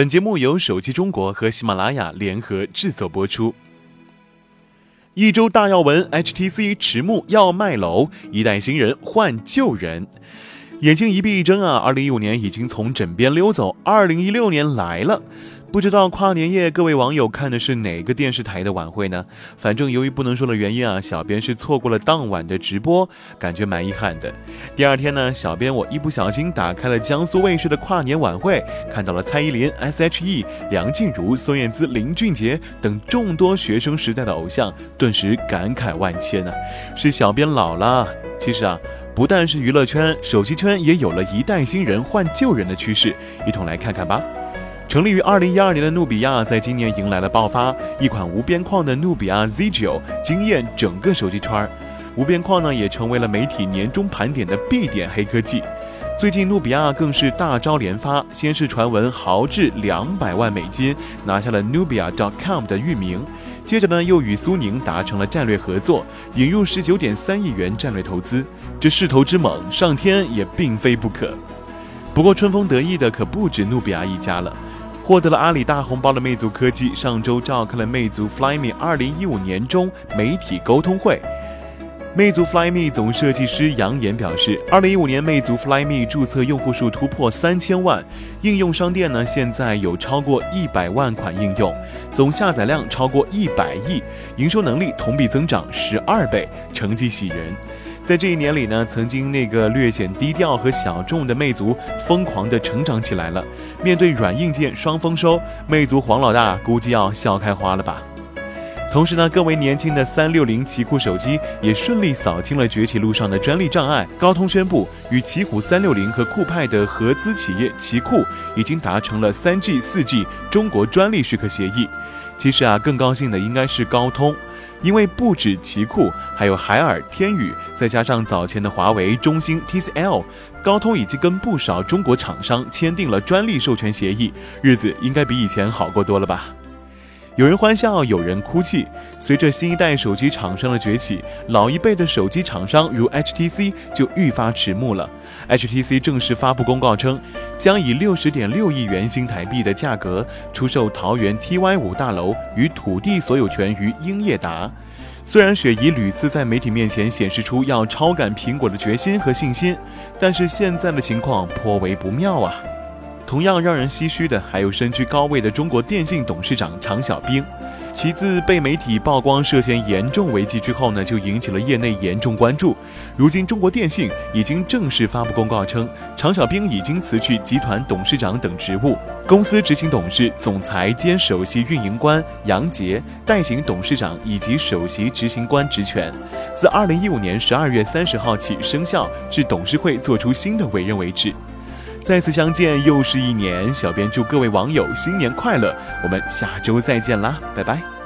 本节目由手机中国和喜马拉雅联合制作播出。一周大要闻：HTC 迟暮要卖楼，一代新人换旧人。眼睛一闭一睁啊，二零一五年已经从枕边溜走，二零一六年来了。不知道跨年夜各位网友看的是哪个电视台的晚会呢？反正由于不能说的原因啊，小编是错过了当晚的直播，感觉蛮遗憾的。第二天呢，小编我一不小心打开了江苏卫视的跨年晚会，看到了蔡依林、S.H.E、梁静茹、孙燕姿、林俊杰等众多学生时代的偶像，顿时感慨万千呢。是小编老了。其实啊，不但是娱乐圈，手机圈也有了一代新人换旧人的趋势，一同来看看吧。成立于二零一二年的努比亚，在今年迎来了爆发。一款无边框的努比亚 Z9 惊艳整个手机圈儿，无边框呢也成为了媒体年终盘点的必点黑科技。最近努比亚更是大招连发，先是传闻豪掷两百万美金拿下了 Nubia.com 的域名，接着呢又与苏宁达成了战略合作，引入十九点三亿元战略投资。这势头之猛，上天也并非不可。不过春风得意的可不止努比亚一家了。获得了阿里大红包的魅族科技上周召开了魅族 Flyme 二零一五年中媒体沟通会。魅族 Flyme 总设计师杨岩表示，二零一五年魅族 Flyme 注册用户数突破三千万，应用商店呢现在有超过一百万款应用，总下载量超过一百亿，营收能力同比增长十二倍，成绩喜人。在这一年里呢，曾经那个略显低调和小众的魅族，疯狂地成长起来了。面对软硬件双丰收，魅族黄老大估计要笑开花了吧。同时呢，更为年轻的三六零奇酷手机也顺利扫清了崛起路上的专利障碍。高通宣布与奇虎三六零和酷派的合资企业奇酷已经达成了三 G、四 G 中国专利许可协议。其实啊，更高兴的应该是高通。因为不止奇酷，还有海尔、天宇，再加上早前的华为、中兴、TCL，高通已经跟不少中国厂商签订了专利授权协议，日子应该比以前好过多了吧。有人欢笑，有人哭泣。随着新一代手机厂商的崛起，老一辈的手机厂商如 HTC 就愈发迟暮了。HTC 正式发布公告称，将以六十点六亿元新台币的价格出售桃园 TY 五大楼与土地所有权于英业达。虽然雪姨屡次在媒体面前显示出要超赶苹果的决心和信心，但是现在的情况颇为不妙啊。同样让人唏嘘的，还有身居高位的中国电信董事长常小兵。其自被媒体曝光涉嫌严重违纪之后呢，就引起了业内严重关注。如今，中国电信已经正式发布公告称，常小兵已经辞去集团董事长等职务，公司执行董事、总裁兼首席运营官杨杰代行董事长以及首席执行官职权，自二零一五年十二月三十号起生效，至董事会作出新的委任为止。再次相见又是一年，小编祝各位网友新年快乐，我们下周再见啦，拜拜。